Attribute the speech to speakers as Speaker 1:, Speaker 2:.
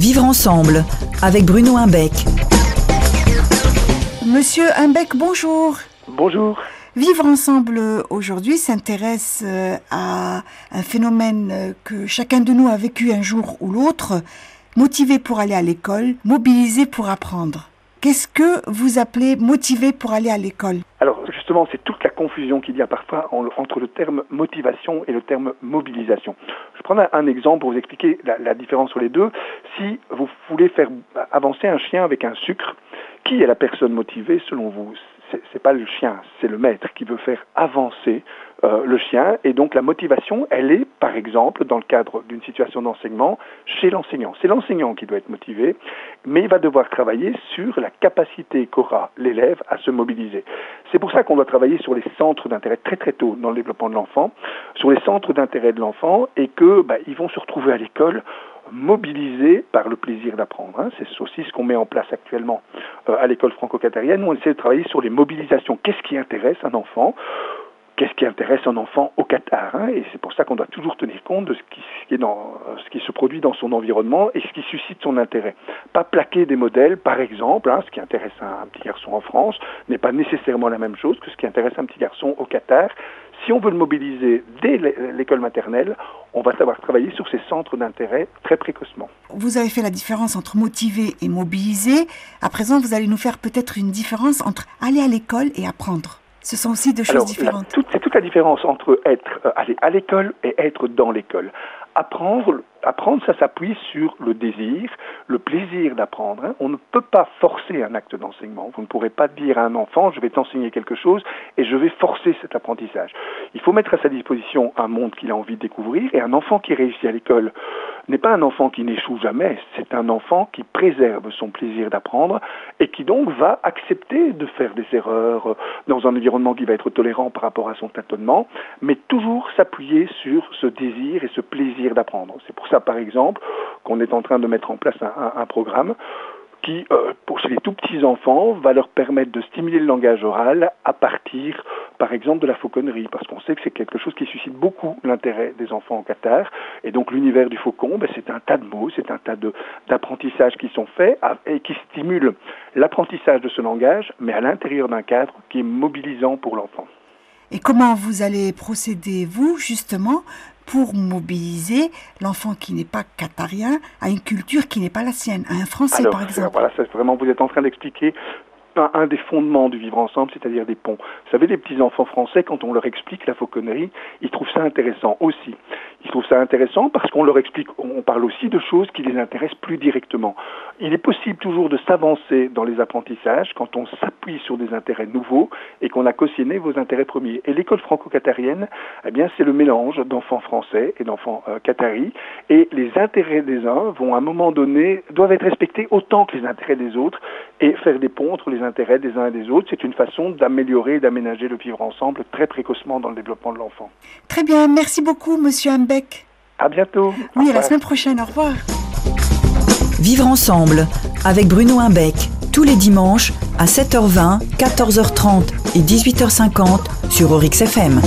Speaker 1: Vivre ensemble avec Bruno Imbeck.
Speaker 2: Monsieur Imbeck, bonjour.
Speaker 3: Bonjour.
Speaker 2: Vivre ensemble aujourd'hui s'intéresse euh, à un phénomène euh, que chacun de nous a vécu un jour ou l'autre, motivé pour aller à l'école, mobilisé pour apprendre. Qu'est-ce que vous appelez motivé pour aller à l'école?
Speaker 3: Alors c'est toute la confusion qu'il y a parfois entre le terme motivation et le terme mobilisation. Je prends un exemple pour vous expliquer la, différence sur les deux. Si vous voulez faire avancer un chien avec un sucre, qui est la personne motivée selon vous c'est pas le chien, c'est le maître qui veut faire avancer euh, le chien. Et donc la motivation, elle est, par exemple, dans le cadre d'une situation d'enseignement, chez l'enseignant. C'est l'enseignant qui doit être motivé, mais il va devoir travailler sur la capacité qu'aura l'élève à se mobiliser. C'est pour ça qu'on doit travailler sur les centres d'intérêt très très tôt dans le développement de l'enfant, sur les centres d'intérêt de l'enfant, et que bah, ils vont se retrouver à l'école mobilisés par le plaisir d'apprendre. Hein. C'est aussi ce qu'on met en place actuellement à l'école franco-qatarienne. On essaie de travailler sur les mobilisations. Qu'est-ce qui intéresse un enfant? Qu'est-ce qui intéresse un enfant au Qatar hein? Et c'est pour ça qu'on doit toujours tenir compte de ce qui, se produit dans son environnement et ce qui suscite son intérêt. Pas plaquer des modèles, par exemple, hein, ce qui intéresse un, un petit garçon en France n'est pas nécessairement la même chose que ce qui intéresse un petit garçon au Qatar. Si on veut le mobiliser dès l'école maternelle, on va savoir travailler sur ces centres d'intérêt très précocement.
Speaker 2: Vous avez fait la différence entre motiver et mobiliser. À présent, vous allez nous faire peut-être une différence entre aller à l'école et apprendre. Ce sont aussi deux choses différentes.
Speaker 3: C'est toute la différence entre être euh, aller à l'école et être dans l'école. Apprendre, apprendre, ça s'appuie sur le désir, le plaisir d'apprendre. Hein. On ne peut pas forcer un acte d'enseignement. Vous ne pourrez pas dire à un enfant, je vais t'enseigner quelque chose et je vais forcer cet apprentissage. Il faut mettre à sa disposition un monde qu'il a envie de découvrir et un enfant qui réussit à l'école n'est pas un enfant qui n'échoue jamais, c'est un enfant qui préserve son plaisir d'apprendre et qui donc va accepter de faire des erreurs dans un environnement qui va être tolérant par rapport à son tâtonnement, mais toujours s'appuyer sur ce désir et ce plaisir d'apprendre. C'est pour ça, par exemple, qu'on est en train de mettre en place un, programme qui, euh, pour les tout petits enfants, va leur permettre de stimuler le langage oral à partir, par exemple, de la fauconnerie, parce qu'on sait que c'est quelque chose qui suscite beaucoup l'intérêt des enfants au Qatar. Et donc l'univers du faucon, ben, c'est un tas de mots, c'est un tas d'apprentissages qui sont faits et qui stimulent l'apprentissage de ce langage, mais à l'intérieur d'un cadre qui est mobilisant pour l'enfant.
Speaker 2: Et comment vous allez procéder, vous, justement, pour mobiliser l'enfant qui n'est pas qatarien à une culture qui n'est pas la sienne, à un Français, par exemple.
Speaker 3: Voilà, c'est vraiment, vous êtes en train d'expliquer un, des fondements du vivre ensemble, c'est-à-dire des ponts. Vous savez, les petits-enfants français, quand on leur explique la fauconnerie, ils trouvent ça intéressant aussi. Ils trouvent ça intéressant parce qu'on leur explique, on parle aussi de choses qui les intéressent plus directement. Il est possible toujours de s'avancer dans les apprentissages quand on s'appuie sur des intérêts nouveaux et qu'on a cautionné vos intérêts premiers. Et l'école franco-qatarienne, eh bien, c'est le mélange d'enfants français et d'enfants euh, qataris. Et les intérêts des uns vont à un moment donné, doivent être respectés autant que les intérêts des autres et faire des ponts entre les intérêts des uns et des autres. C'est une façon d'améliorer et d'aménager le vivre ensemble très précocement dans le développement de l'enfant.
Speaker 2: Très bien, merci beaucoup, monsieur Ambeck.
Speaker 3: À bientôt.
Speaker 2: Oui, à la semaine prochaine. Au revoir.
Speaker 1: Vivre ensemble avec Bruno Imbeck tous les dimanches à 7h20, 14h30 et 18h50 sur Orix FM.